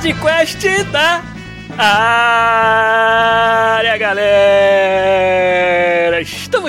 Podcast da área, galera!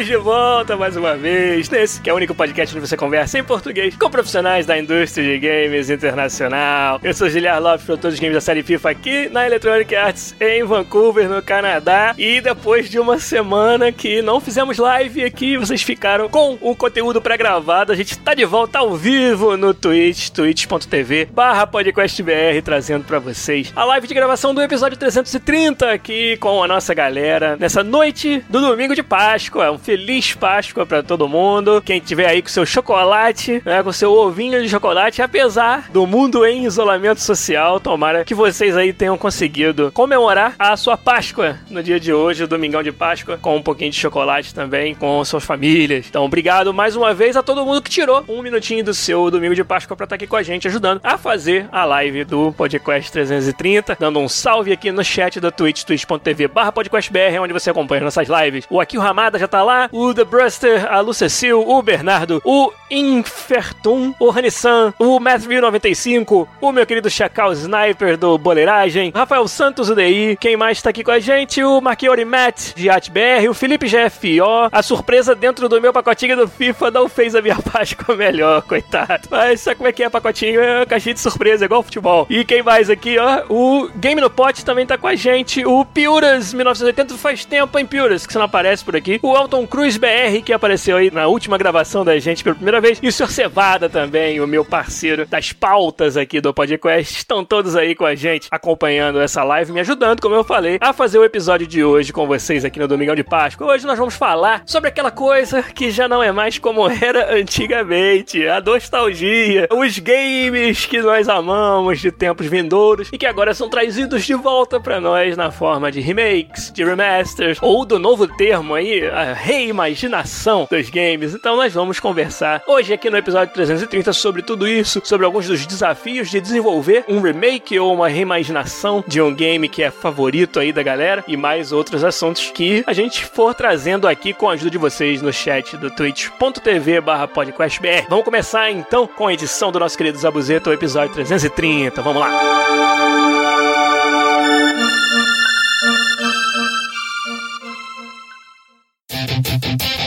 Estamos de volta mais uma vez nesse que é o único podcast onde você conversa em português com profissionais da indústria de games internacional. Eu sou Giliar Lopes, produtor de games da série FIFA aqui na Electronic Arts em Vancouver, no Canadá. E depois de uma semana que não fizemos live aqui, vocês ficaram com o conteúdo pré-gravado. A gente tá de volta ao vivo no Twitch, twitch.tv barra podcastbr, trazendo para vocês a live de gravação do episódio 330 aqui com a nossa galera nessa noite do domingo de Páscoa. Um feliz Páscoa para todo mundo. Quem tiver aí com seu chocolate, né, com seu ovinho de chocolate, apesar do mundo em isolamento social, tomara que vocês aí tenham conseguido comemorar a sua Páscoa no dia de hoje, o domingão de Páscoa, com um pouquinho de chocolate também, com suas famílias. Então, obrigado mais uma vez a todo mundo que tirou um minutinho do seu domingo de Páscoa para estar aqui com a gente, ajudando a fazer a live do Podcast 330, dando um salve aqui no chat da Twitch, twitch.tv barra podcastbr, onde você acompanha nossas lives. O Akil Ramada já tá lá, o The Bruster, a Lucecil, o Bernardo, o Infertum, o Hanissan, o Matt1095, o meu querido Chacal Sniper do Boleiragem, Rafael Santos, o DI, quem mais tá aqui com a gente? O Marquiori Matt, de AtBR, o Felipe GFO, a surpresa dentro do meu pacotinho do FIFA não fez a minha Páscoa melhor, coitado. Mas sabe como é que é pacotinho? É uma caixinha de surpresa, igual futebol. E quem mais aqui, ó? O Game no Pot também tá com a gente, o Piuras 1980 faz tempo, hein, Piuras, que você não aparece por aqui. O Elton Cruz BR, que apareceu aí na última gravação da gente pela primeira vez. E o Sr. Cevada também, o meu parceiro das pautas aqui do podcast. Estão todos aí com a gente, acompanhando essa live, me ajudando, como eu falei, a fazer o episódio de hoje com vocês aqui no Domingão de Páscoa. Hoje nós vamos falar sobre aquela coisa que já não é mais como era antigamente, a nostalgia, os games que nós amamos de tempos vindouros e que agora são trazidos de volta para nós na forma de remakes, de remasters ou do novo termo aí, a reimaginação dos games. Então nós vamos conversar hoje aqui no episódio 330 sobre tudo isso, sobre alguns dos desafios de desenvolver um remake ou uma reimaginação de um game que é favorito aí da galera e mais outros assuntos que a gente for trazendo aqui com a ajuda de vocês no chat do twitch.tv barra podcastbr. Vamos começar então com a edição do nosso querido Zabuzeta, o episódio 330. Vamos lá! Thank you.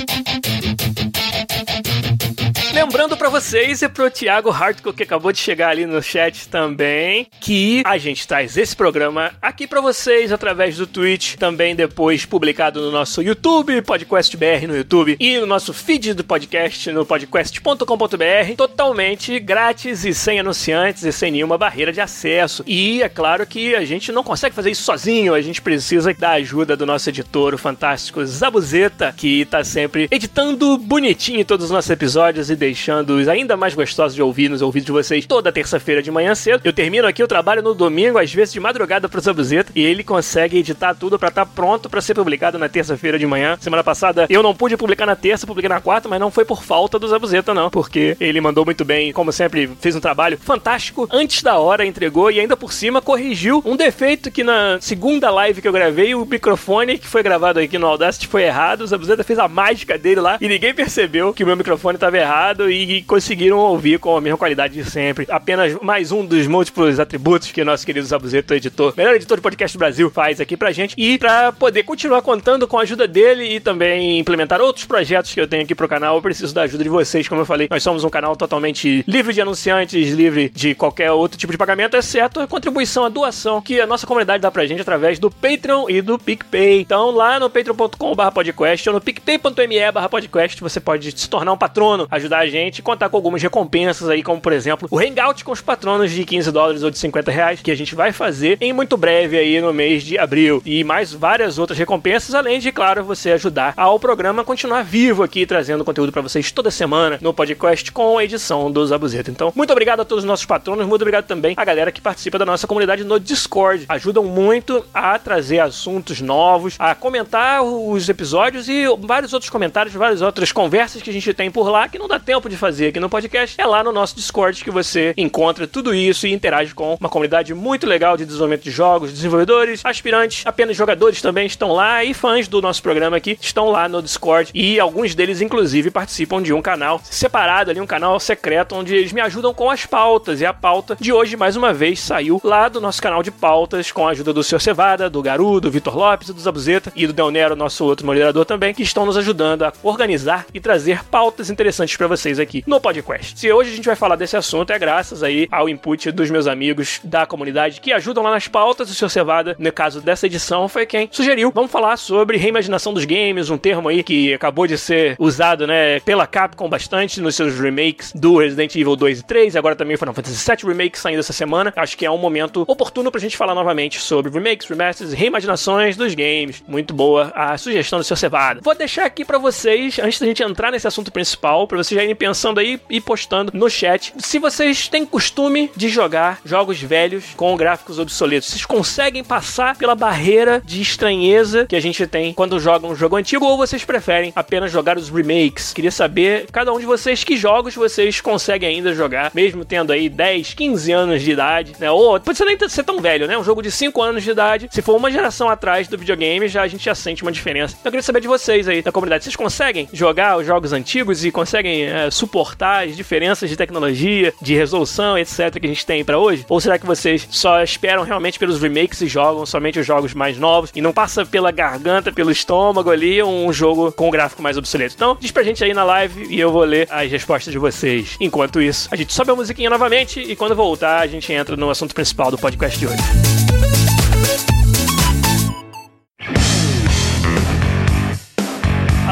Lembrando para vocês e pro Thiago Hartko, que acabou de chegar ali no chat também, que a gente traz esse programa aqui para vocês através do Twitch, também depois publicado no nosso YouTube, Podcast BR no YouTube, e no nosso feed do podcast no podcast.com.br, totalmente grátis e sem anunciantes e sem nenhuma barreira de acesso. E é claro que a gente não consegue fazer isso sozinho, a gente precisa da ajuda do nosso editor, o fantástico Zabuzeta, que tá sempre editando bonitinho todos os nossos episódios e deixando-os ainda mais gostosos de ouvir nos ouvidos de vocês toda terça-feira de manhã cedo. Eu termino aqui o trabalho no domingo, às vezes de madrugada pro Zabuzeta, e ele consegue editar tudo para estar tá pronto para ser publicado na terça-feira de manhã. Semana passada eu não pude publicar na terça, publiquei na quarta, mas não foi por falta do Zabuzeta, não, porque ele mandou muito bem, como sempre, fez um trabalho fantástico antes da hora, entregou e ainda por cima corrigiu um defeito que na segunda live que eu gravei, o microfone que foi gravado aqui no Audacity foi errado. O Zabuzeta fez a mágica dele lá e ninguém percebeu que o meu microfone estava errado e conseguiram ouvir com a mesma qualidade de sempre. Apenas mais um dos múltiplos atributos que nosso querido Zabuzeto, editor, melhor editor de podcast do Brasil, faz aqui pra gente. E pra poder continuar contando com a ajuda dele e também implementar outros projetos que eu tenho aqui pro canal, eu preciso da ajuda de vocês. Como eu falei, nós somos um canal totalmente livre de anunciantes, livre de qualquer outro tipo de pagamento, exceto a contribuição, a doação que a nossa comunidade dá pra gente através do Patreon e do PicPay. Então, lá no patreon.com.br podcast ou no picpay.me podcast, você pode se tornar um patrono, ajudar a gente gente, contar com algumas recompensas aí, como por exemplo, o Hangout com os patronos de 15 dólares ou de 50 reais, que a gente vai fazer em muito breve aí no mês de abril. E mais várias outras recompensas, além de, claro, você ajudar ao programa a continuar vivo aqui, trazendo conteúdo para vocês toda semana no podcast com a edição dos Zabuzeta. Então, muito obrigado a todos os nossos patronos, muito obrigado também a galera que participa da nossa comunidade no Discord. Ajudam muito a trazer assuntos novos, a comentar os episódios e vários outros comentários, várias outras conversas que a gente tem por lá que não dá tempo de fazer aqui no podcast. É lá no nosso Discord que você encontra tudo isso e interage com uma comunidade muito legal de desenvolvimento de jogos, desenvolvedores, aspirantes, apenas jogadores também estão lá e fãs do nosso programa aqui estão lá no Discord e alguns deles inclusive participam de um canal separado ali, um canal secreto onde eles me ajudam com as pautas e a pauta de hoje mais uma vez saiu lá do nosso canal de pautas com a ajuda do Sr. Cevada, do Garu, do Vitor Lopes, do Zabuzeta e do Del Nero, nosso outro moderador também, que estão nos ajudando a organizar e trazer pautas interessantes para vocês aqui no podcast. Se hoje a gente vai falar desse assunto é graças aí ao input dos meus amigos da comunidade que ajudam lá nas pautas. O Sr. Cevada, no caso dessa edição, foi quem sugeriu. Vamos falar sobre reimaginação dos games, um termo aí que acabou de ser usado, né, pela Capcom bastante nos seus remakes do Resident Evil 2 e 3, e agora também Final Fantasy VII Remake saindo essa semana. Acho que é um momento oportuno pra gente falar novamente sobre remakes, remasters e reimaginações dos games. Muito boa a sugestão do Sr. Cevada. Vou deixar aqui para vocês, antes da gente entrar nesse assunto principal, para vocês já irem pensando aí e postando no chat, se vocês têm costume de jogar jogos velhos com gráficos obsoletos, vocês conseguem passar pela barreira de estranheza que a gente tem quando joga um jogo antigo ou vocês preferem apenas jogar os remakes? Queria saber, cada um de vocês, que jogos vocês conseguem ainda jogar, mesmo tendo aí 10, 15 anos de idade, né? Ou pode ser nem ser tão velho, né? Um jogo de 5 anos de idade. Se for uma geração atrás do videogame, já a gente já sente uma diferença. Então, eu queria saber de vocês aí da comunidade. Vocês conseguem jogar os jogos antigos e conseguem é, suportar as diferenças de tecnologia, de resolução, etc. que a gente tem para hoje? Ou será que vocês só esperam realmente pelos remakes e jogam somente os jogos mais novos e não passa pela garganta, pelo estômago ali um jogo com um gráfico mais obsoleto? Então, diz pra gente aí na live e eu vou ler as respostas de vocês. Enquanto isso, a gente sobe a musiquinha novamente e quando voltar, a gente entra no assunto principal do podcast de hoje.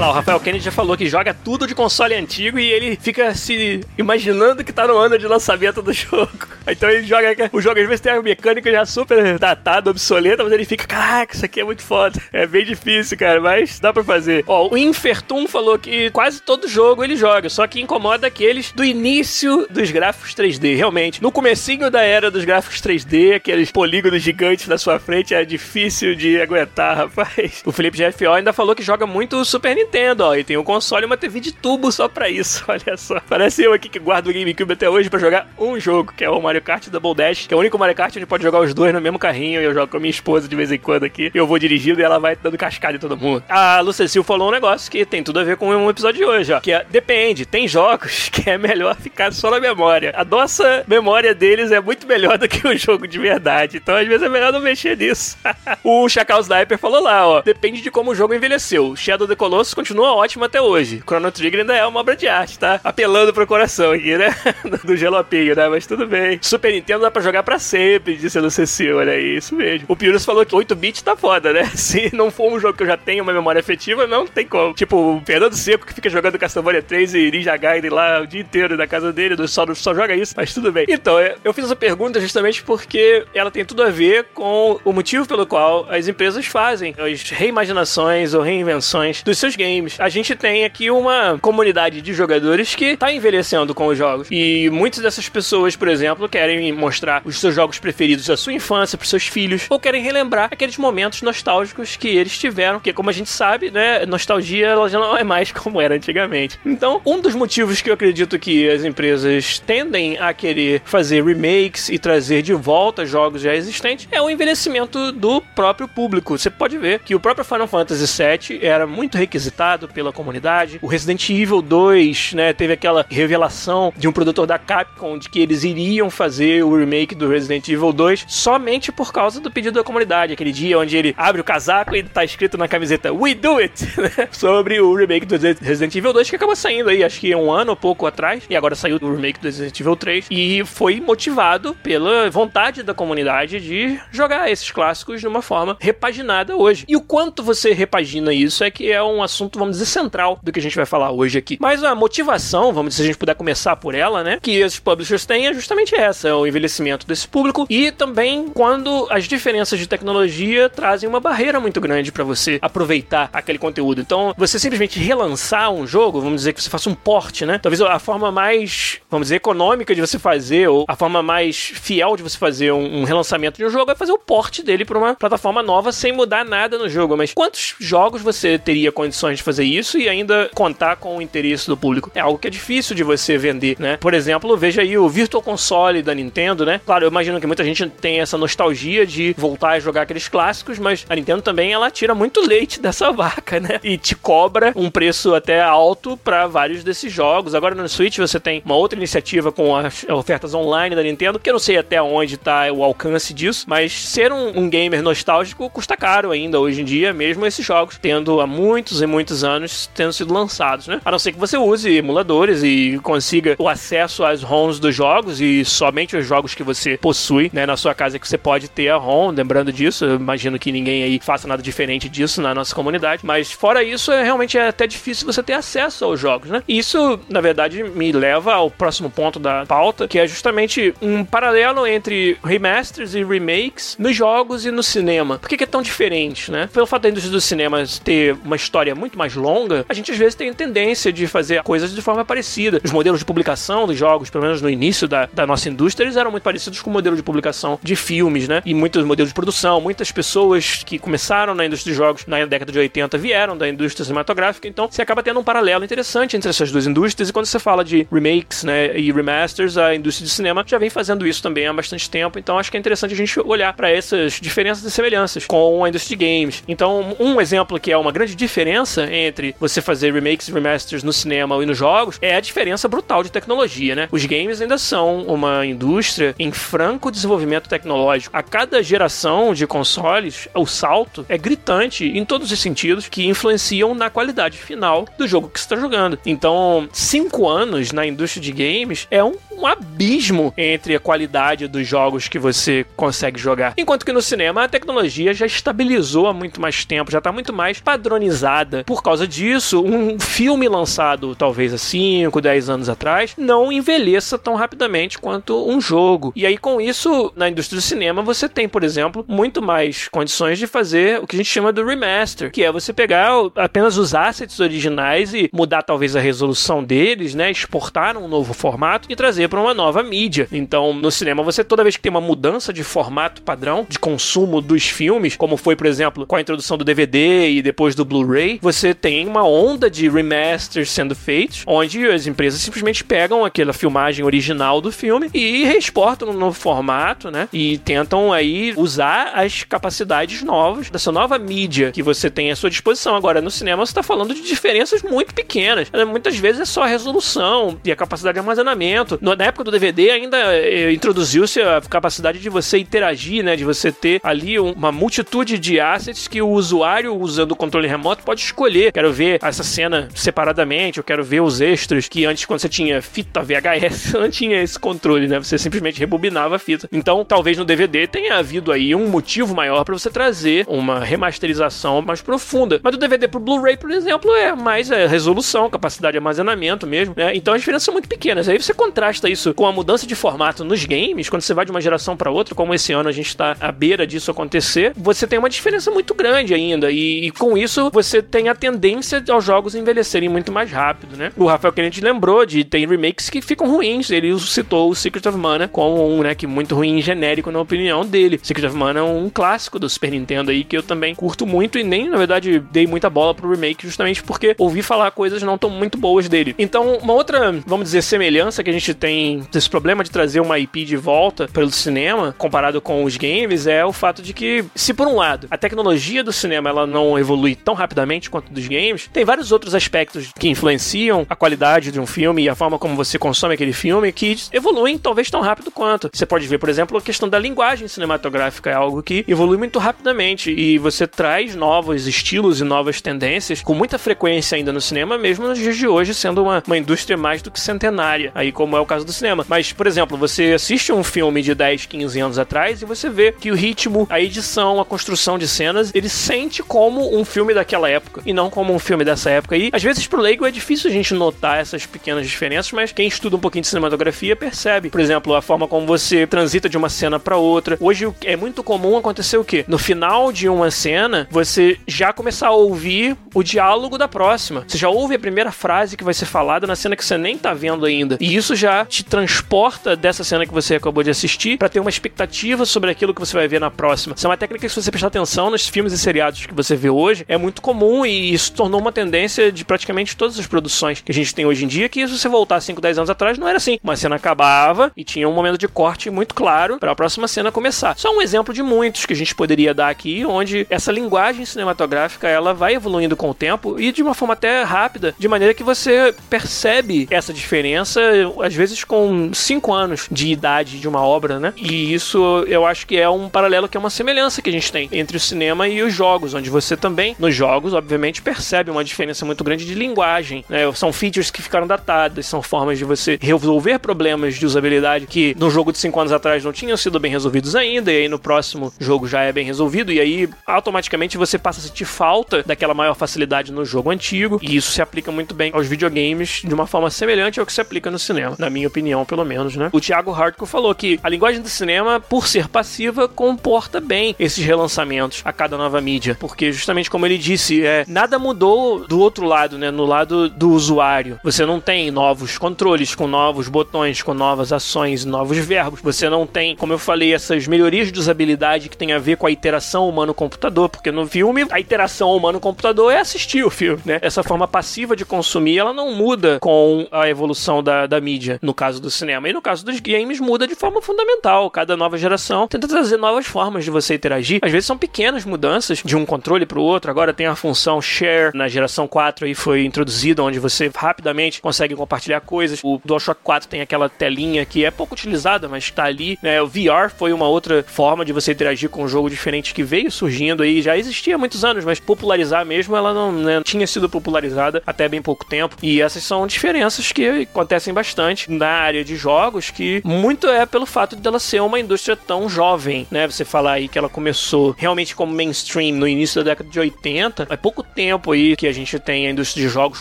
Lá, o Rafael Kennedy já falou que joga tudo de console antigo e ele fica se imaginando que tá no ano de lançamento do jogo. Então ele joga o jogo, às vezes tem uma mecânica já super datada, obsoleta, mas ele fica, caraca, isso aqui é muito foda. É bem difícil, cara, mas dá pra fazer. Ó, o Infertum falou que quase todo jogo ele joga, só que incomoda aqueles do início dos gráficos 3D, realmente. No comecinho da era dos gráficos 3D, aqueles polígonos gigantes na sua frente, é difícil de aguentar, rapaz. O Felipe GFO ainda falou que joga muito Super Nintendo, ó, e tem um console e uma TV de tubo só pra isso, olha só. Parece eu aqui que guardo o GameCube até hoje pra jogar um jogo, que é o Mario Kart Double Dash, que é o único Mario Kart onde pode jogar os dois no mesmo carrinho, e eu jogo com a minha esposa de vez em quando aqui, eu vou dirigindo e ela vai dando cascada em todo mundo. A Lucecil falou um negócio que tem tudo a ver com um episódio de hoje, ó, que é, depende, tem jogos que é melhor ficar só na memória. A nossa memória deles é muito melhor do que o jogo de verdade, então às vezes é melhor não mexer nisso. o Chacal Sniper falou lá, ó, depende de como o jogo envelheceu. Shadow the Colossus continua ótimo até hoje. Chrono Trigger ainda é uma obra de arte, tá? Apelando pro coração aqui, né? Do gelopinho, né? Mas tudo bem. Super Nintendo dá pra jogar pra sempre, disse a Lucecil, olha aí, isso mesmo. O Pyrus falou que 8-bit tá foda, né? Se não for um jogo que eu já tenho uma memória afetiva, não tem como. Tipo, o Fernando Seco que fica jogando Castlevania 3 e Ninja Gaiden lá o dia inteiro na casa dele, só, só joga isso, mas tudo bem. Então, eu fiz essa pergunta justamente porque ela tem tudo a ver com o motivo pelo qual as empresas fazem as reimaginações ou reinvenções dos seus games. A gente tem aqui uma comunidade de jogadores que tá envelhecendo com os jogos. E muitas dessas pessoas, por exemplo, querem mostrar os seus jogos preferidos da sua infância para seus filhos, ou querem relembrar aqueles momentos nostálgicos que eles tiveram, que como a gente sabe, né, nostalgia ela já não é mais como era antigamente. Então, um dos motivos que eu acredito que as empresas tendem a querer fazer remakes e trazer de volta jogos já existentes é o envelhecimento do próprio público. Você pode ver que o próprio Final Fantasy VII era muito requisitado pela comunidade. O Resident Evil 2, né, teve aquela revelação de um produtor da Capcom de que eles iriam fazer o remake do Resident Evil 2 somente por causa do pedido da comunidade. Aquele dia onde ele abre o casaco e tá escrito na camiseta We Do It, né, sobre o remake do Resident Evil 2 que acabou saindo aí, acho que um ano ou pouco atrás, e agora saiu o remake do Resident Evil 3 e foi motivado pela vontade da comunidade de jogar esses clássicos de uma forma repaginada hoje. E o quanto você repagina isso é que é um assunto assunto, vamos dizer, central do que a gente vai falar hoje aqui. Mas a motivação, vamos dizer, se a gente puder começar por ela, né, que esses publishers têm é justamente essa, é o envelhecimento desse público e também quando as diferenças de tecnologia trazem uma barreira muito grande para você aproveitar aquele conteúdo. Então, você simplesmente relançar um jogo, vamos dizer que você faça um port, né? Talvez a forma mais, vamos dizer, econômica de você fazer ou a forma mais fiel de você fazer um, um relançamento de um jogo é fazer o port dele para uma plataforma nova sem mudar nada no jogo. Mas quantos jogos você teria condições de fazer isso e ainda contar com o interesse do público? É algo que é difícil de você vender, né? Por exemplo, veja aí o Virtual Console da Nintendo, né? Claro, eu imagino que muita gente tem essa nostalgia de voltar a jogar aqueles clássicos, mas a Nintendo também ela tira muito leite dessa vaca, né? E te cobra um preço até alto para vários desses jogos. Agora no Switch você tem uma outra iniciativa com as ofertas online da Nintendo, que eu não sei até onde tá o alcance disso, mas ser um, um gamer nostálgico custa caro ainda hoje em dia, mesmo esses jogos tendo há muitos e muitos anos tendo sido lançados, né? A não ser que você use emuladores e consiga o acesso às ROMs dos jogos e somente os jogos que você possui, né, na sua casa que você pode ter a ROM, lembrando disso, eu imagino que ninguém aí faça nada diferente disso na nossa comunidade, mas fora isso, é realmente é até difícil você ter acesso aos jogos, né? Isso, na verdade, me leva ao próximo ponto da pauta, que é justamente um paralelo entre remasters e remakes nos jogos e no cinema. Por que, que é tão diferente, né? Pelo fato da indústria dos cinemas ter uma história muito mais longa, a gente às vezes tem tendência de fazer coisas de forma parecida. Os modelos de publicação dos jogos, pelo menos no início da, da nossa indústria, eles eram muito parecidos com o modelo de publicação de filmes, né? E muitos modelos de produção, muitas pessoas que começaram na indústria de jogos na década de 80 vieram da indústria cinematográfica, então você acaba tendo um paralelo interessante entre essas duas indústrias. E quando você fala de remakes, né, e remasters, a indústria de cinema já vem fazendo isso também há bastante tempo. Então acho que é interessante a gente olhar para essas diferenças e semelhanças com a indústria de games. Então, um exemplo que é uma grande diferença entre você fazer remakes e remasters no cinema e nos jogos é a diferença brutal de tecnologia, né? Os games ainda são uma indústria em franco desenvolvimento tecnológico. A cada geração de consoles, o salto é gritante em todos os sentidos que influenciam na qualidade final do jogo que você está jogando. Então, cinco anos na indústria de games é um, um abismo entre a qualidade dos jogos que você consegue jogar. Enquanto que no cinema a tecnologia já estabilizou há muito mais tempo, já está muito mais padronizada. Por causa disso, um filme lançado talvez há 5, 10 anos atrás não envelheça tão rapidamente quanto um jogo. E aí, com isso, na indústria do cinema, você tem, por exemplo, muito mais condições de fazer o que a gente chama do remaster, que é você pegar apenas os assets originais e mudar talvez a resolução deles, né? Exportar um novo formato e trazer para uma nova mídia. Então, no cinema, você toda vez que tem uma mudança de formato padrão de consumo dos filmes, como foi, por exemplo, com a introdução do DVD e depois do Blu-ray, você tem uma onda de remasters sendo feitos, onde as empresas simplesmente pegam aquela filmagem original do filme e reexportam no novo formato, né? E tentam aí usar as capacidades novas dessa nova mídia que você tem à sua disposição. Agora, no cinema, você está falando de diferenças muito pequenas. Muitas vezes é só a resolução e a capacidade de armazenamento. Na época do DVD ainda eh, introduziu-se a capacidade de você interagir, né? De você ter ali uma multitude de assets que o usuário, usando o controle remoto, pode escolher. Quero ver essa cena separadamente, eu quero ver os extras, que antes, quando você tinha fita VHS, não tinha esse controle, né? Você simplesmente rebobinava a fita. Então, talvez no DVD tenha havido aí um motivo maior para você trazer uma remasterização mais profunda. Mas do DVD pro Blu-ray, por exemplo, é mais é, resolução, capacidade de armazenamento mesmo, né? Então as diferenças são muito pequenas. Aí você contrasta isso com a mudança de formato nos games, quando você vai de uma geração para outra, como esse ano a gente está à beira disso acontecer, você tem uma diferença muito grande ainda. E, e, com isso você tem a tendência aos jogos envelhecerem muito mais rápido, né? O Rafael Kennedy lembrou de tem remakes que ficam ruins. Ele citou o Secret of Mana como um, né, que muito ruim genérico na opinião dele. Secret of Mana é um clássico do Super Nintendo aí que eu também curto muito e nem, na verdade, dei muita bola pro remake justamente porque ouvi falar coisas não tão muito boas dele. Então, uma outra, vamos dizer, semelhança que a gente tem desse problema de trazer uma IP de volta pelo cinema, comparado com os games, é o fato de que, se por um lado, a tecnologia do cinema ela não evolui tão rapidamente quanto dos games, tem vários outros aspectos que influenciam a qualidade de um filme e a forma como você consome aquele filme que evoluem talvez tão rápido quanto. Você pode ver, por exemplo, a questão da linguagem cinematográfica é algo que evolui muito rapidamente e você traz novos estilos e novas tendências com muita frequência ainda no cinema, mesmo nos dias de hoje, sendo uma, uma indústria mais do que centenária, aí como é o caso caso do cinema. Mas, por exemplo, você assiste um filme de 10, 15 anos atrás e você vê que o ritmo, a edição, a construção de cenas, ele sente como um filme daquela época e não como um filme dessa época. E às vezes pro leigo é difícil a gente notar essas pequenas diferenças, mas quem estuda um pouquinho de cinematografia percebe. Por exemplo, a forma como você transita de uma cena para outra. Hoje é muito comum acontecer o quê? No final de uma cena, você já começar a ouvir o diálogo da próxima. Você já ouve a primeira frase que vai ser falada na cena que você nem tá vendo ainda. E isso já te transporta dessa cena que você acabou de assistir para ter uma expectativa sobre aquilo que você vai ver na próxima. Isso é uma técnica que, se você prestar atenção nos filmes e seriados que você vê hoje, é muito comum e isso tornou uma tendência de praticamente todas as produções que a gente tem hoje em dia, que se você voltar 5, 10 anos atrás, não era assim. Uma cena acabava e tinha um momento de corte muito claro para a próxima cena começar. Só um exemplo de muitos que a gente poderia dar aqui, onde essa linguagem cinematográfica ela vai evoluindo com o tempo e de uma forma até rápida, de maneira que você percebe essa diferença, às vezes com 5 anos de idade de uma obra, né? E isso eu acho que é um paralelo que é uma semelhança que a gente tem entre o cinema e os jogos, onde você também, nos jogos, obviamente, percebe uma diferença muito grande de linguagem, né? São features que ficaram datadas, são formas de você resolver problemas de usabilidade que no jogo de 5 anos atrás não tinham sido bem resolvidos ainda, e aí no próximo jogo já é bem resolvido, e aí automaticamente você passa a sentir falta daquela maior facilidade no jogo antigo, e isso se aplica muito bem aos videogames de uma forma semelhante ao que se aplica no cinema, na minha opinião, pelo menos, né? O Thiago Hartko falou que a linguagem do cinema, por ser passiva, comporta bem esses relançamentos a cada nova mídia, porque justamente como ele disse, é, nada mudou do outro lado, né? No lado do usuário. Você não tem novos controles com novos botões, com novas ações, novos verbos. Você não tem, como eu falei, essas melhorias de usabilidade que tem a ver com a interação humano-computador, porque no filme a interação humano-computador é assistir o filme, né? Essa forma passiva de consumir, ela não muda com a evolução da, da mídia, no caso do cinema. E no caso dos games, muda de forma fundamental. Cada nova geração tenta trazer novas formas de você interagir. Às vezes são pequenas mudanças de um controle para o outro. Agora tem a função share na geração 4 aí foi introduzida, onde você rapidamente consegue compartilhar coisas. O DualShock 4 tem aquela telinha que é pouco utilizada, mas está ali. Né? O VR foi uma outra forma de você interagir com um jogo diferente que veio surgindo aí. Já existia há muitos anos, mas popularizar mesmo ela não né, tinha sido popularizada até bem pouco tempo. E essas são diferenças que acontecem bastante na área de jogos, que muito é pelo fato dela ser uma indústria tão jovem, né? Você falar aí que ela começou realmente como mainstream no início da década de 80, é pouco tempo aí que a gente tem a indústria de jogos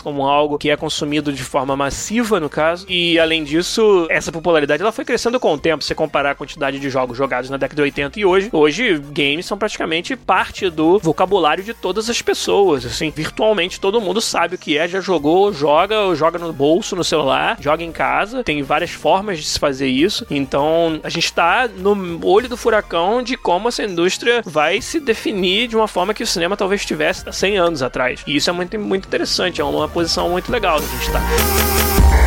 como algo que é consumido de forma massiva, no caso. E além disso, essa popularidade ela foi crescendo com o tempo. Se você comparar a quantidade de jogos jogados na década de 80 e hoje, hoje games são praticamente parte do vocabulário de todas as pessoas. Assim, virtualmente todo mundo sabe o que é, já jogou, joga, joga no bolso, no celular, joga em casa. Tem várias formas de se fazer isso. Então, a gente está no olho do furacão de como essa indústria vai se definir de uma forma que o cinema talvez tivesse 100 anos atrás. E isso é muito, muito interessante, é uma posição muito legal gente estar.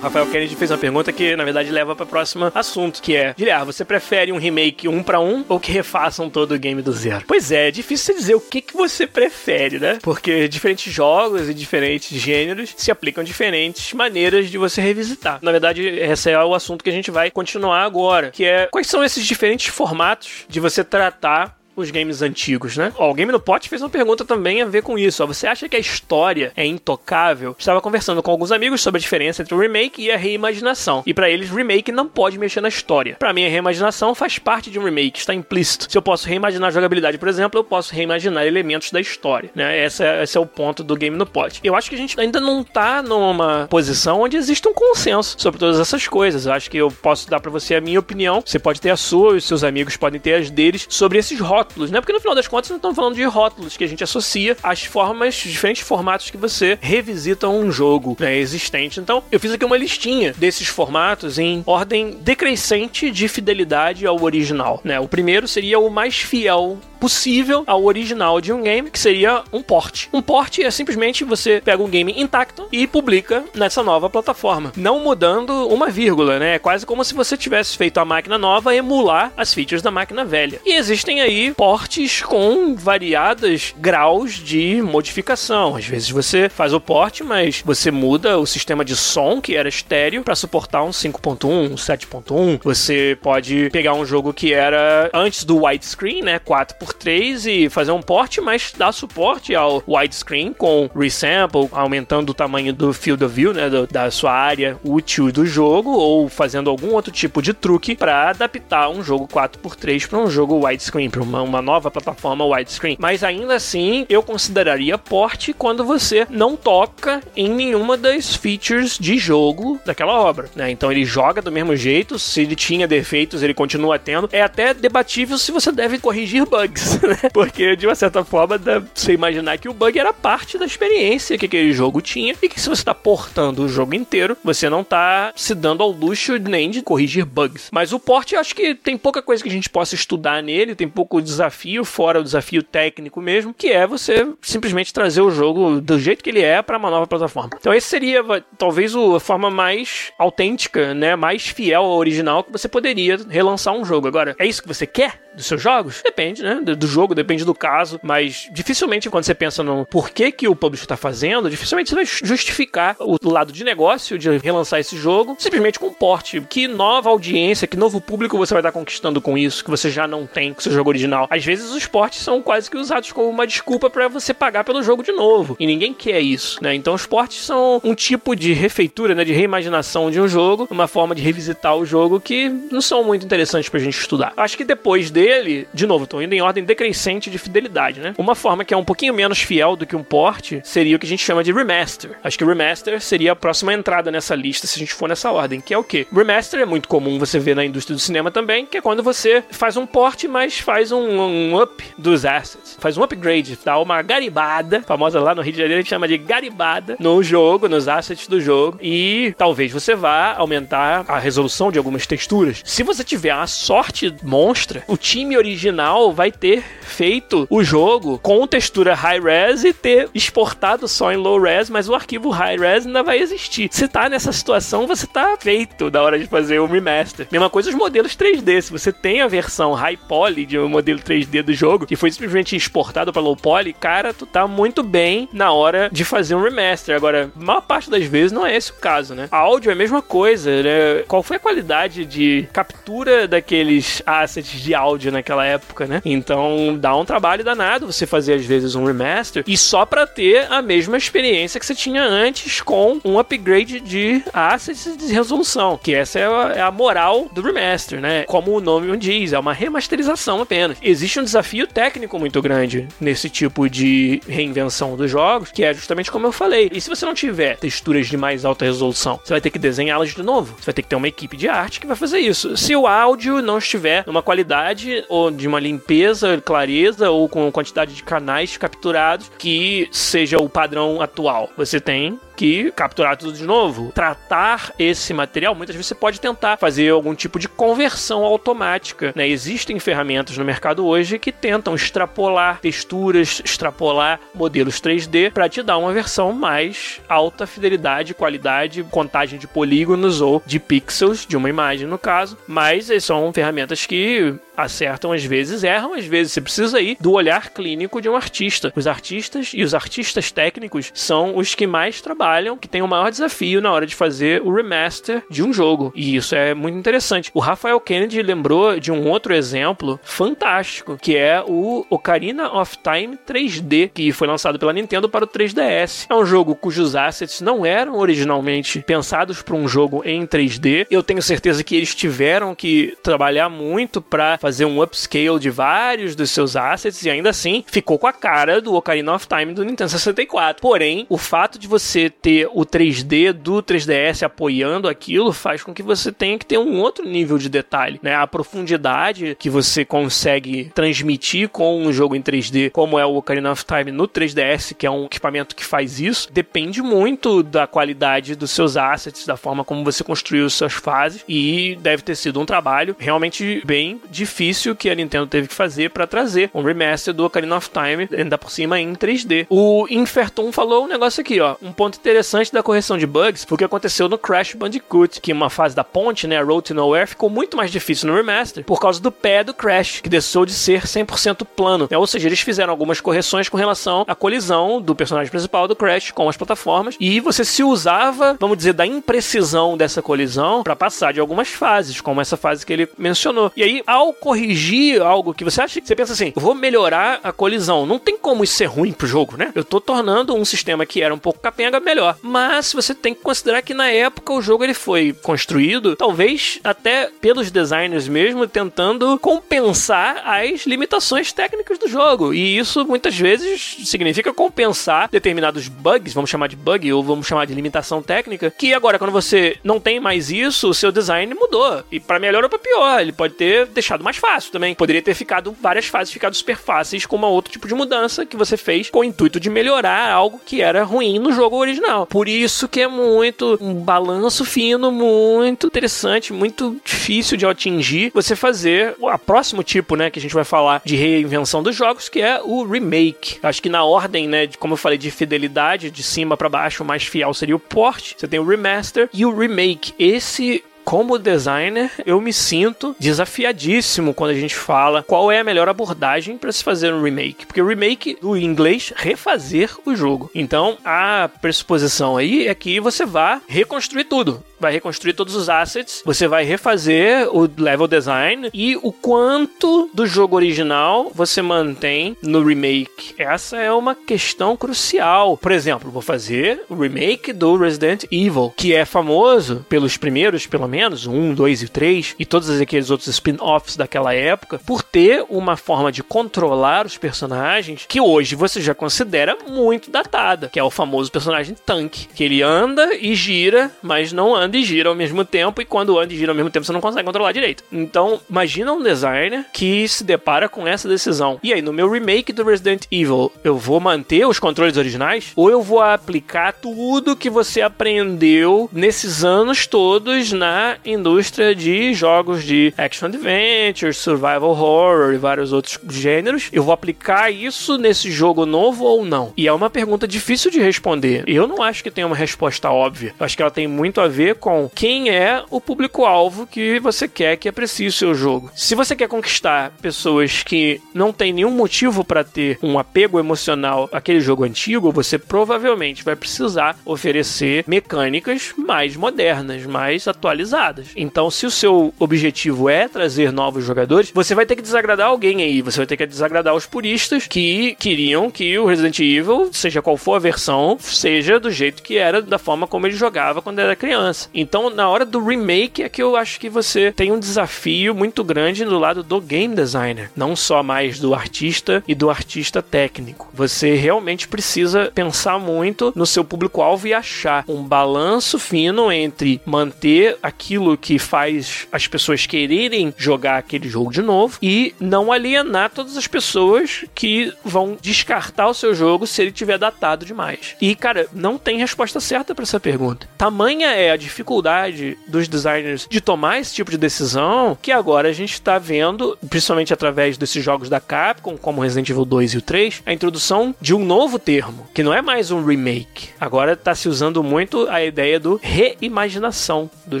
Rafael Kennedy fez uma pergunta que, na verdade, leva para o próximo assunto, que é: Guilherme, você prefere um remake um para um ou que refaçam todo o game do zero? Pois é, é difícil dizer o que, que você prefere, né? Porque diferentes jogos e diferentes gêneros se aplicam diferentes maneiras de você revisitar. Na verdade, esse é o assunto que a gente vai continuar agora, que é quais são esses diferentes formatos de você tratar os games antigos, né? Ó, o Game no Pot fez uma pergunta também a ver com isso. Ó, você acha que a história é intocável? Estava conversando com alguns amigos sobre a diferença entre o remake e a reimaginação. E para eles, remake não pode mexer na história. Para mim, a reimaginação faz parte de um remake, está implícito. Se eu posso reimaginar a jogabilidade, por exemplo, eu posso reimaginar elementos da história, né? Esse é, esse é o ponto do Game no Pot. Eu acho que a gente ainda não tá numa posição onde existe um consenso sobre todas essas coisas. Eu acho que eu posso dar para você a minha opinião, você pode ter a sua, os seus amigos podem ter as deles sobre esses rótulos rótulos, né? Porque no final das contas não estamos falando de rótulos que a gente associa às formas, diferentes formatos que você revisita um jogo né, existente. Então, eu fiz aqui uma listinha desses formatos em ordem decrescente de fidelidade ao original, né? O primeiro seria o mais fiel possível ao original de um game, que seria um port. Um port é simplesmente você pega um game intacto e publica nessa nova plataforma, não mudando uma vírgula, né? É quase como se você tivesse feito a máquina nova emular as features da máquina velha. E existem aí portes com variadas graus de modificação. Às vezes você faz o port, mas você muda o sistema de som que era estéreo para suportar um 5.1, um 7.1. Você pode pegar um jogo que era antes do widescreen, né, 4 4x3 e fazer um port, mas dar suporte ao widescreen com resample, aumentando o tamanho do field of view, né, do, da sua área útil do jogo, ou fazendo algum outro tipo de truque para adaptar um jogo 4x3 para um jogo widescreen, para uma, uma nova plataforma widescreen. Mas ainda assim, eu consideraria port quando você não toca em nenhuma das features de jogo daquela obra, né? Então ele joga do mesmo jeito, se ele tinha defeitos, ele continua tendo. É até debatível se você deve corrigir bugs, né? Porque de uma certa forma, dá você imaginar que o bug era parte da experiência que aquele jogo tinha e que se você está portando o jogo inteiro, você não está se dando ao luxo nem de corrigir bugs. Mas o port, eu acho que tem pouca coisa que a gente possa estudar nele, tem pouco desafio, fora o desafio técnico mesmo, que é você simplesmente trazer o jogo do jeito que ele é para uma nova plataforma. Então esse seria talvez a forma mais autêntica, né, mais fiel ao original que você poderia relançar um jogo. Agora, é isso que você quer dos seus jogos? Depende, né, do jogo, depende do caso, mas dificilmente quando você pensa no porquê que o publisher está fazendo, dificilmente você vai justificar o lado de negócio de relançar esse jogo simplesmente com porte. Que nova audiência, que novo público você vai estar conquistando com isso, que você já não tem com seu jogo original. Às vezes os portes são quase que usados como uma desculpa para você pagar pelo jogo de novo. E ninguém quer isso, né? Então os portes são um tipo de refeitura, né? De reimaginação de um jogo, uma forma de revisitar o jogo que não são muito interessantes pra gente estudar. Acho que depois dele, de novo, tô indo em ordem decrescente de fidelidade, né? Uma forma que é um pouquinho menos fiel do que um port seria o que a gente chama de remaster. Acho que remaster seria a próxima entrada nessa lista se a gente for nessa ordem, que é o que? Remaster é muito comum você ver na indústria do cinema também, que é quando você faz um port, mas faz um, um up dos assets, faz um upgrade, dá uma garibada, famosa lá no Rio de Janeiro a gente chama de garibada no jogo, nos assets do jogo, e talvez você vá aumentar a resolução de algumas texturas. Se você tiver a sorte monstra, o time original vai ter feito o jogo com textura high res e ter exportado só em low res, mas o arquivo high res ainda vai existir. Se tá nessa situação, você tá feito da hora de fazer o remaster. Mesma coisa os modelos 3D. Se você tem a versão high poly de um modelo 3D do jogo que foi simplesmente exportado para low poly, cara, tu tá muito bem na hora de fazer um remaster. Agora, a maior parte das vezes não é esse o caso, né? Áudio é a mesma coisa, né? Qual foi a qualidade de captura daqueles assets de áudio naquela época, né? Então, dá um trabalho danado você fazer às vezes um remaster e só para ter a mesma experiência que você tinha antes com um upgrade de assets de resolução, que essa é a, é a moral do remaster, né? Como o nome diz, é uma remasterização apenas. Existe um desafio técnico muito grande nesse tipo de reinvenção dos jogos, que é justamente como eu falei. E se você não tiver texturas de mais alta resolução, você vai ter que desenhá-las de novo. Você vai ter que ter uma equipe de arte que vai fazer isso. Se o áudio não estiver numa qualidade ou de uma limpeza, clareza ou com quantidade de canais capturados que seja o padrão atual, você tem que capturar tudo de novo. Tratar esse material, muitas vezes você pode tentar fazer algum tipo de conversão automática. Né? Existem ferramentas no mercado hoje que tentam extrapolar texturas, extrapolar modelos 3D para te dar uma versão mais alta fidelidade, qualidade, contagem de polígonos ou de pixels de uma imagem, no caso. Mas são ferramentas que acertam às vezes, erram às vezes. Você precisa ir do olhar clínico de um artista. Os artistas e os artistas técnicos são os que mais trabalham, que têm o maior desafio na hora de fazer o remaster de um jogo. E isso é muito interessante. O Rafael Kennedy lembrou de um outro exemplo fantástico, que é o Ocarina of Time 3D, que foi lançado pela Nintendo para o 3DS. É um jogo cujos assets não eram originalmente pensados para um jogo em 3D. Eu tenho certeza que eles tiveram que trabalhar muito para fazer um upscale de vários dos seus assets e ainda assim ficou com a cara do Ocarina of Time do Nintendo 64. Porém, o fato de você ter o 3D do 3DS apoiando aquilo faz com que você tenha que ter um outro nível de detalhe, né? A profundidade que você consegue transmitir com um jogo em 3D, como é o Ocarina of Time no 3DS, que é um equipamento que faz isso, depende muito da qualidade dos seus assets, da forma como você construiu suas fases e deve ter sido um trabalho realmente bem difícil que a Nintendo teve que fazer para trazer um remaster do Ocarina of Time, ainda por cima em 3D. O Inferton falou um negócio aqui, ó, um ponto interessante da correção de bugs foi o que aconteceu no Crash Bandicoot, que uma fase da ponte, né, Road to Nowhere, ficou muito mais difícil no remaster por causa do pé do Crash, que deixou de ser 100% plano. Né? Ou seja, eles fizeram algumas correções com relação à colisão do personagem principal do Crash com as plataformas e você se usava, vamos dizer, da imprecisão dessa colisão para passar de algumas fases, como essa fase que ele mencionou. E aí, ao corrigir algo que você acha você pensa assim, vou melhorar a colisão, não tem como isso ser ruim pro jogo, né? Eu tô tornando um sistema que era um pouco capenga melhor. Mas você tem que considerar que na época o jogo ele foi construído, talvez até pelos designers mesmo, tentando compensar as limitações técnicas do jogo. E isso muitas vezes significa compensar determinados bugs, vamos chamar de bug ou vamos chamar de limitação técnica, que agora quando você não tem mais isso, o seu design mudou. E para melhor ou para pior, ele pode ter deixado mais fácil também. Poderia ter ficado várias fases ficado super fáceis com uma outro tipo de mudança que você fez com o intuito de melhorar algo que era ruim no jogo original. Por isso que é muito um balanço fino, muito interessante, muito difícil de atingir você fazer o próximo tipo, né, que a gente vai falar de reinvenção dos jogos, que é o remake. Acho que na ordem, né, de como eu falei de fidelidade, de cima para baixo, o mais fiel seria o port. Você tem o remaster e o remake. Esse como designer, eu me sinto desafiadíssimo quando a gente fala qual é a melhor abordagem para se fazer um remake. Porque remake, do inglês, refazer o jogo. Então, a pressuposição aí é que você vá reconstruir tudo vai reconstruir todos os assets, você vai refazer o level design e o quanto do jogo original você mantém no remake. Essa é uma questão crucial. Por exemplo, vou fazer o remake do Resident Evil, que é famoso pelos primeiros, pelo menos, um, dois e três, e todos aqueles outros spin-offs daquela época, por ter uma forma de controlar os personagens que hoje você já considera muito datada, que é o famoso personagem tanque, que ele anda e gira, mas não anda anda e gira ao mesmo tempo, e quando anda e gira ao mesmo tempo você não consegue controlar direito. Então, imagina um designer que se depara com essa decisão. E aí, no meu remake do Resident Evil, eu vou manter os controles originais? Ou eu vou aplicar tudo que você aprendeu nesses anos todos na indústria de jogos de action adventure, survival horror e vários outros gêneros? Eu vou aplicar isso nesse jogo novo ou não? E é uma pergunta difícil de responder. Eu não acho que tem uma resposta óbvia. Eu acho que ela tem muito a ver com quem é o público-alvo que você quer que aprecie o seu jogo. Se você quer conquistar pessoas que não têm nenhum motivo para ter um apego emocional àquele jogo antigo, você provavelmente vai precisar oferecer mecânicas mais modernas, mais atualizadas. Então, se o seu objetivo é trazer novos jogadores, você vai ter que desagradar alguém aí, você vai ter que desagradar os puristas que queriam que o Resident Evil, seja qual for a versão, seja do jeito que era, da forma como ele jogava quando era criança. Então, na hora do remake é que eu acho que você tem um desafio muito grande do lado do game designer, não só mais do artista e do artista técnico. Você realmente precisa pensar muito no seu público-alvo e achar um balanço fino entre manter aquilo que faz as pessoas quererem jogar aquele jogo de novo e não alienar todas as pessoas que vão descartar o seu jogo se ele tiver datado demais. E, cara, não tem resposta certa para essa pergunta. Tamanha é a dificuldade dificuldade dos designers de tomar esse tipo de decisão que agora a gente está vendo, principalmente através desses jogos da Capcom, como Resident Evil 2 e o 3, a introdução de um novo termo, que não é mais um remake. Agora está se usando muito a ideia do reimaginação do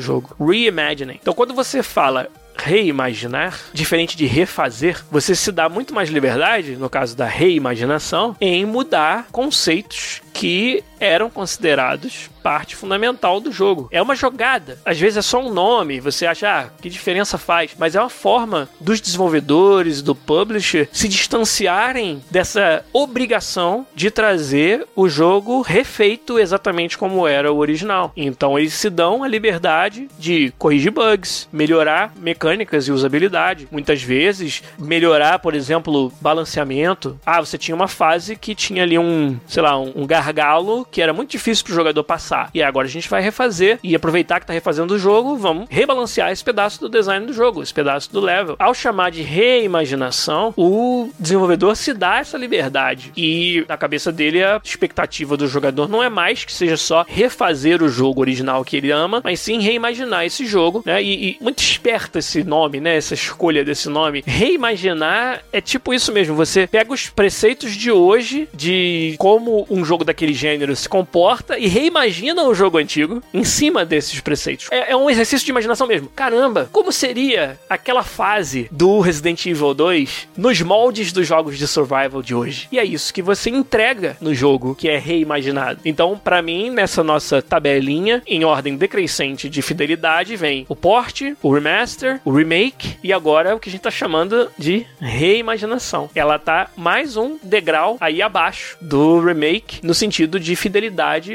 jogo, reimagining. Então quando você fala reimaginar, diferente de refazer, você se dá muito mais liberdade, no caso da reimaginação, em mudar conceitos que eram considerados parte fundamental do jogo. É uma jogada. Às vezes é só um nome, você acha, ah, que diferença faz? Mas é uma forma dos desenvolvedores, do publisher, se distanciarem dessa obrigação de trazer o jogo refeito exatamente como era o original. Então eles se dão a liberdade de corrigir bugs, melhorar mecânicas e usabilidade. Muitas vezes, melhorar, por exemplo, balanceamento. Ah, você tinha uma fase que tinha ali um, sei lá, um, gargalo que era muito difícil pro jogador passar. E agora a gente vai refazer e aproveitar que tá refazendo o jogo, vamos rebalancear esse pedaço do design do jogo, esse pedaço do level. Ao chamar de reimaginação, o desenvolvedor se dá essa liberdade. E na cabeça dele a expectativa do jogador não é mais que seja só refazer o jogo original que ele ama, mas sim reimaginar esse jogo, né? E, e muito esperto esse nome, né? Essa escolha desse nome. Reimaginar é tipo isso mesmo. Você pega os preceitos de hoje de como um jogo daquele gênero se comporta e reimagina o jogo antigo em cima desses preceitos. É, é um exercício de imaginação mesmo. Caramba, como seria aquela fase do Resident Evil 2 nos moldes dos jogos de survival de hoje? E é isso que você entrega no jogo que é reimaginado. Então, para mim, nessa nossa tabelinha, em ordem decrescente de fidelidade, vem o port, o remaster, o remake e agora o que a gente tá chamando de reimaginação. Ela tá mais um degrau aí abaixo do remake no sentido de fidelidade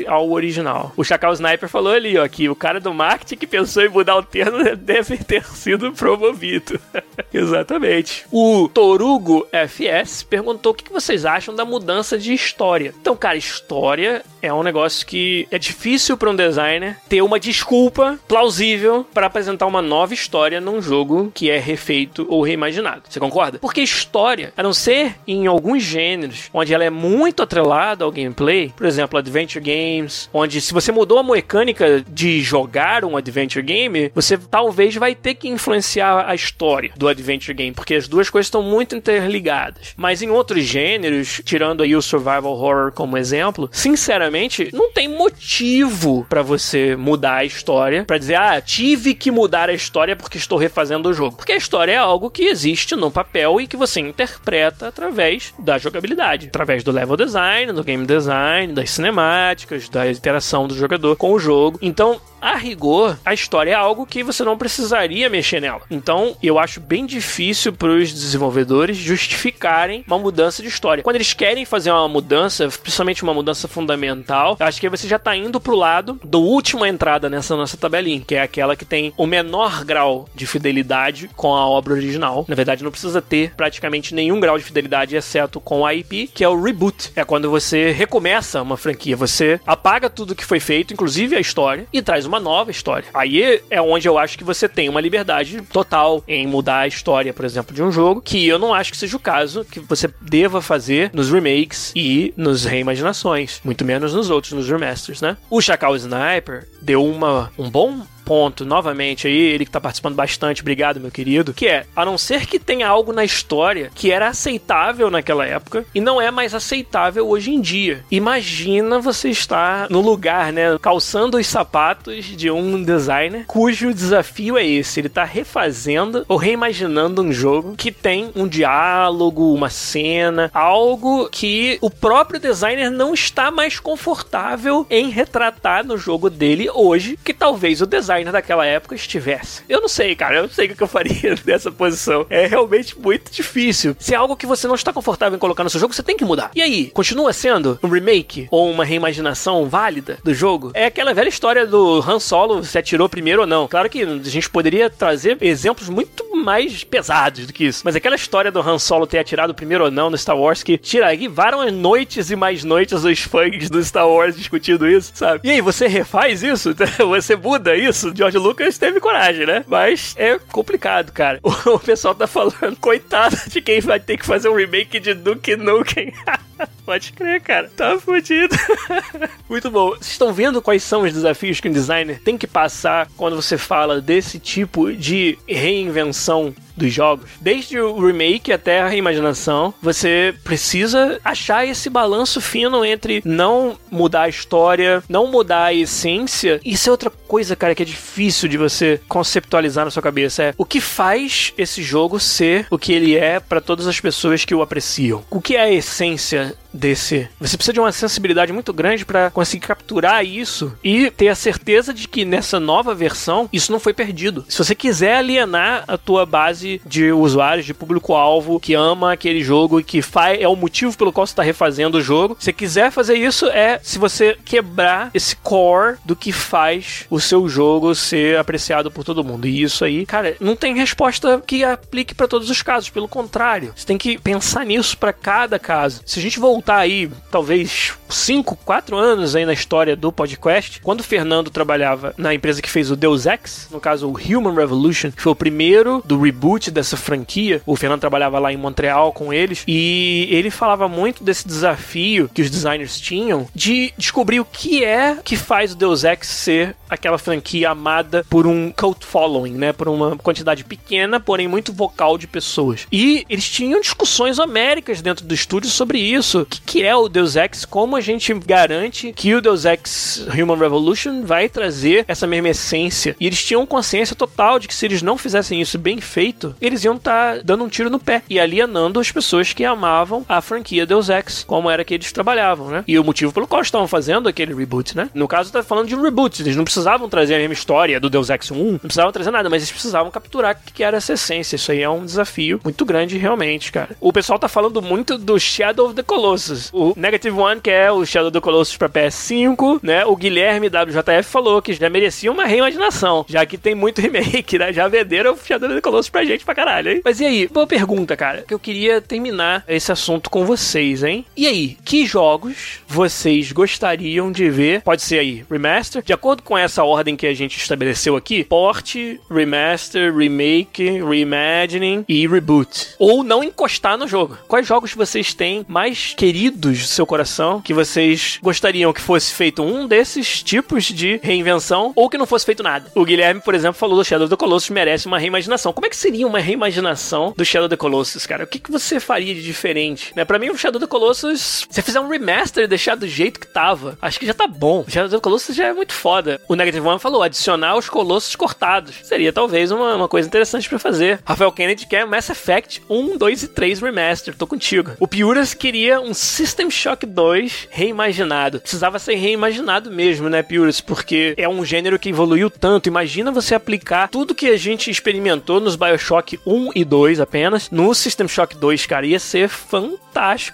ao original. O Chacal Sniper falou ali, ó, que o cara do marketing que pensou em mudar o termo deve ter sido promovido. Exatamente. O Torugo FS perguntou o que vocês acham da mudança de história. Então, cara, história é um negócio que é difícil para um designer ter uma desculpa plausível para apresentar uma nova história num jogo que é refeito ou reimaginado. Você concorda? Porque história, a não ser em alguns gêneros onde ela é muito atrelada ao gameplay, por exemplo, adventure games, onde se você mudou a mecânica de jogar um adventure game, você talvez vai ter que influenciar a história do adventure game, porque as duas coisas estão muito interligadas. Mas em outros gêneros, tirando aí o survival horror como exemplo, sinceramente, não tem motivo para você mudar a história, para dizer, ah, tive que mudar a história porque estou refazendo o jogo. Porque a história é algo que existe no papel e que você interpreta através da jogabilidade, através do level design, do game design, das cinemáticas, da interação do jogador com o jogo. Então, a rigor, a história é algo que você não precisaria mexer nela. Então, eu acho bem difícil para os desenvolvedores justificarem uma mudança de história. Quando eles querem fazer uma mudança, principalmente uma mudança fundamental, acho que você já está indo pro lado do última entrada nessa nossa tabelinha, que é aquela que tem o menor grau de fidelidade com a obra original. Na verdade, não precisa ter praticamente nenhum grau de fidelidade, exceto com a IP, que é o reboot. É quando você recomeça uma franquia, você apaga tudo que foi feito, inclusive a história, e traz uma uma nova história. Aí é onde eu acho que você tem uma liberdade total em mudar a história, por exemplo, de um jogo, que eu não acho que seja o caso que você deva fazer nos remakes e nos reimaginações, muito menos nos outros, nos remasters, né? O Chacal Sniper deu uma, um bom ponto novamente aí, ele que tá participando bastante, obrigado, meu querido, que é, a não ser que tenha algo na história que era aceitável naquela época e não é mais aceitável hoje em dia. Imagina você estar no lugar, né, calçando os sapatos de um designer cujo desafio é esse, ele tá refazendo ou reimaginando um jogo que tem um diálogo, uma cena, algo que o próprio designer não está mais confortável em retratar no jogo dele hoje, que talvez o designer designer daquela época estivesse. Eu não sei, cara, eu não sei o que eu faria nessa posição. É realmente muito difícil. Se é algo que você não está confortável em colocar no seu jogo, você tem que mudar. E aí, continua sendo um remake ou uma reimaginação válida do jogo? É aquela velha história do Han Solo se atirou primeiro ou não. Claro que a gente poderia trazer exemplos muito mais pesados do que isso. Mas aquela história do Han Solo ter atirado primeiro ou não no Star Wars que tira aí várias noites e mais noites os fãs do Star Wars discutindo isso, sabe? E aí, você refaz isso? Você muda isso? isso, George Lucas teve coragem, né? Mas é complicado, cara. O pessoal tá falando, coitado de quem vai ter que fazer um remake de Duke Nukem. Pode crer, cara. Tá fudido. Muito bom. Vocês estão vendo quais são os desafios que um designer tem que passar quando você fala desse tipo de reinvenção dos jogos. Desde o remake até a reimaginação, você precisa achar esse balanço fino entre não mudar a história, não mudar a essência. Isso é outra coisa, cara, que é difícil de você conceptualizar na sua cabeça. É o que faz esse jogo ser o que ele é para todas as pessoas que o apreciam. O que é a essência desse. Você precisa de uma sensibilidade muito grande para conseguir capturar isso e ter a certeza de que nessa nova versão isso não foi perdido. Se você quiser alienar a tua base de usuários, de público-alvo que ama aquele jogo e que faz, é o motivo pelo qual você está refazendo o jogo, se quiser fazer isso é se você quebrar esse core do que faz o seu jogo ser apreciado por todo mundo. E isso aí, cara, não tem resposta que aplique para todos os casos. Pelo contrário, você tem que pensar nisso para cada caso. Se a gente voltar aí, talvez 5, 4 anos aí na história história do podcast. Quando o Fernando trabalhava na empresa que fez o Deus Ex, no caso o Human Revolution, que foi o primeiro do reboot dessa franquia, o Fernando trabalhava lá em Montreal com eles e ele falava muito desse desafio que os designers tinham de descobrir o que é que faz o Deus Ex ser aquela franquia amada por um cult following, né? Por uma quantidade pequena, porém muito vocal de pessoas. E eles tinham discussões homéricas dentro do estúdio sobre isso. Que, que é o Deus Ex? Como a gente garante que o Deus Ex Human Revolution vai trazer essa mesma essência? E eles tinham consciência total de que se eles não fizessem isso bem feito, eles iam estar tá dando um tiro no pé e alienando as pessoas que amavam a franquia Deus Ex, como era que eles trabalhavam, né? E o motivo pelo qual estavam fazendo aquele reboot, né? No caso, tá falando de um reboot. Eles não precisavam trazer a mesma história do Deus Ex 1, não precisavam trazer nada, mas eles precisavam capturar o que era essa essência. Isso aí é um desafio muito grande, realmente, cara. O pessoal tá falando muito do Shadow of the Colossus. O Negative One, que é o Shadow the Colossus pra PS5, né? O Guilherme WJF falou que já merecia uma reimaginação, já que tem muito remake, né? Já venderam o Shadow the Colossus pra gente pra caralho, hein? Mas e aí? Boa pergunta, cara, que eu queria terminar esse assunto com vocês, hein? E aí, que jogos vocês gostariam de ver? Pode ser aí, remaster, de acordo com essa ordem que a gente estabeleceu aqui, port, remaster, remake, reimagining e reboot. Ou não encostar no jogo. Quais jogos vocês têm mais queridos do seu coração que vocês gostariam que fosse feito um desses tipos de reinvenção ou que não fosse feito nada? O Guilherme, por exemplo, falou do Shadow of the Colossus merece uma reimaginação. Como é que seria uma reimaginação do Shadow of the Colossus, cara? O que, que você faria de diferente? Né? Pra mim, o Shadow of the Colossus, se fizer um remaster e deixar do jeito que tava, acho que já tá bom. O Shadow of the Colossus já é muito foda. O Negative One falou, adicionar os Colossus cortados. Seria talvez uma, uma coisa interessante para fazer. Rafael Kennedy quer Mass Effect 1, 2 e 3 Remaster. Tô contigo. O Piuras queria um System Shock 2 reimaginado. Precisava ser reimaginado mesmo, né, Piuras? Porque é um gênero que evoluiu tanto. Imagina você aplicar tudo que a gente experimentou nos Bioshock 1 e 2 apenas no System Shock 2, cara. Ia ser fantástico.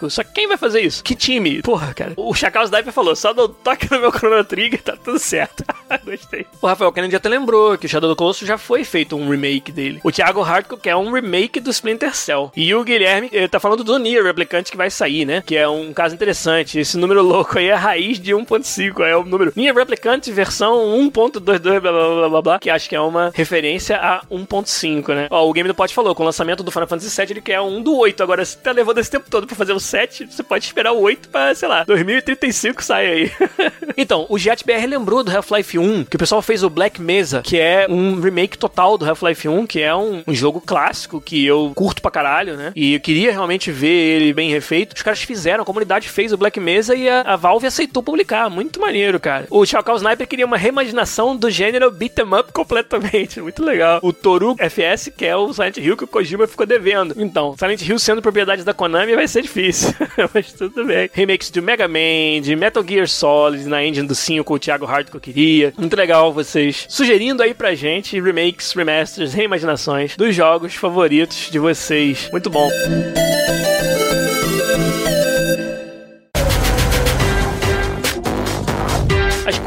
Só que quem vai fazer isso? Que time? Porra, cara. O Chacal Sniper falou: só não toque no meu Chrono Trigger, tá tudo certo. Gostei. O Rafael Kennedy até lembrou que o Shadow do Colossus já foi feito um remake dele. O Thiago Hardcore quer um remake do Splinter Cell. E o Guilherme ele tá falando do Nier Replicante que vai sair, né? Que é um caso interessante. Esse número louco aí é a raiz de 1.5. É o número Nier Replicante versão 1.22 blá blá blá blá blá. Que acho que é uma referência a 1.5, né? Ó, o Game do Pod falou: com o lançamento do Final Fantasy VII ele quer um do 8. Agora, se tá levando esse tempo todo pra fazer o 7, você pode esperar o 8 pra, sei lá, 2035 sai aí. então, o JetBR lembrou do Half-Life 1, que o pessoal fez o Black Mesa, que é um remake total do Half-Life 1, que é um, um, jogo clássico que eu curto pra caralho, né? E eu queria realmente ver ele bem refeito. Os caras fizeram, a comunidade fez o Black Mesa e a, a Valve aceitou publicar. Muito maneiro, cara. O Chacal Sniper queria uma reimaginação do gênero beat 'em up completamente. Muito legal. O Toru FS, que é o Silent Hill que o Kojima ficou devendo. Então, Silent Hill sendo propriedade da Konami vai ser difícil. Mas tudo bem. Remakes de Mega Man, de Metal Gear Solid na engine do 5, o Thiago Hart que eu queria. Muito legal vocês sugerindo aí pra gente remakes, remasters, reimaginações dos jogos favoritos de vocês. Muito bom. Acho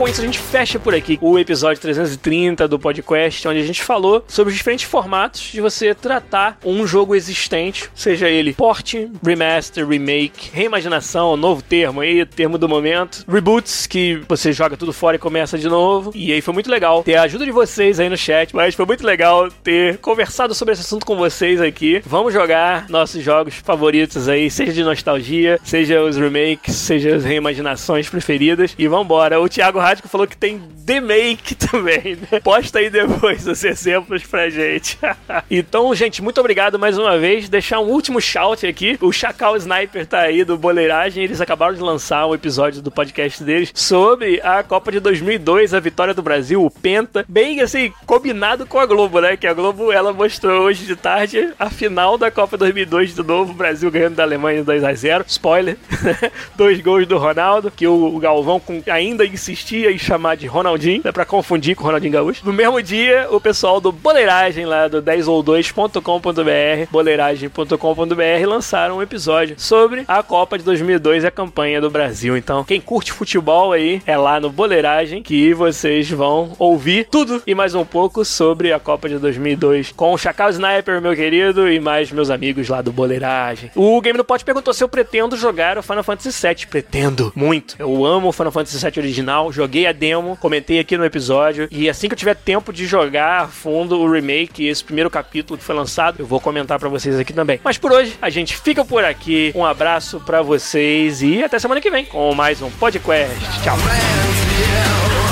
com isso a gente fecha por aqui o episódio 330 do podcast, onde a gente falou sobre os diferentes formatos de você tratar um jogo existente, seja ele port, remaster, remake, reimaginação, novo termo aí, termo do momento, reboots, que você joga tudo fora e começa de novo. E aí foi muito legal ter a ajuda de vocês aí no chat, mas foi muito legal ter conversado sobre esse assunto com vocês aqui. Vamos jogar nossos jogos favoritos aí, seja de nostalgia, seja os remakes, seja as reimaginações preferidas. E vambora. O Thiago Thiago Rádico falou que tem The Make também, né? Posta aí depois os exemplos pra gente. então, gente, muito obrigado mais uma vez. Deixar um último shout aqui. O Chacal Sniper tá aí do Boleiragem. Eles acabaram de lançar um episódio do podcast deles sobre a Copa de 2002, a vitória do Brasil, o Penta. Bem assim, combinado com a Globo, né? Que a Globo ela mostrou hoje de tarde a final da Copa 2002 do novo. Brasil ganhando da Alemanha 2 a 0 Spoiler. Dois gols do Ronaldo, que o Galvão ainda insistia dia e chamar de Ronaldinho, dá pra confundir com o Ronaldinho Gaúcho. No mesmo dia, o pessoal do Boleiragem lá do 10ou2.com.br, boleiragem.com.br lançaram um episódio sobre a Copa de 2002 e a campanha do Brasil. Então, quem curte futebol aí, é lá no Boleiragem que vocês vão ouvir tudo e mais um pouco sobre a Copa de 2002 com o Chacal Sniper, meu querido, e mais meus amigos lá do Boleiragem. O Game do Pote perguntou se eu pretendo jogar o Final Fantasy VII. Pretendo, muito. Eu amo o Final Fantasy VII original, joguei a demo, comentei aqui no episódio, e assim que eu tiver tempo de jogar a fundo o remake, esse primeiro capítulo que foi lançado, eu vou comentar para vocês aqui também. Mas por hoje, a gente fica por aqui. Um abraço para vocês e até semana que vem com mais um podcast. Tchau.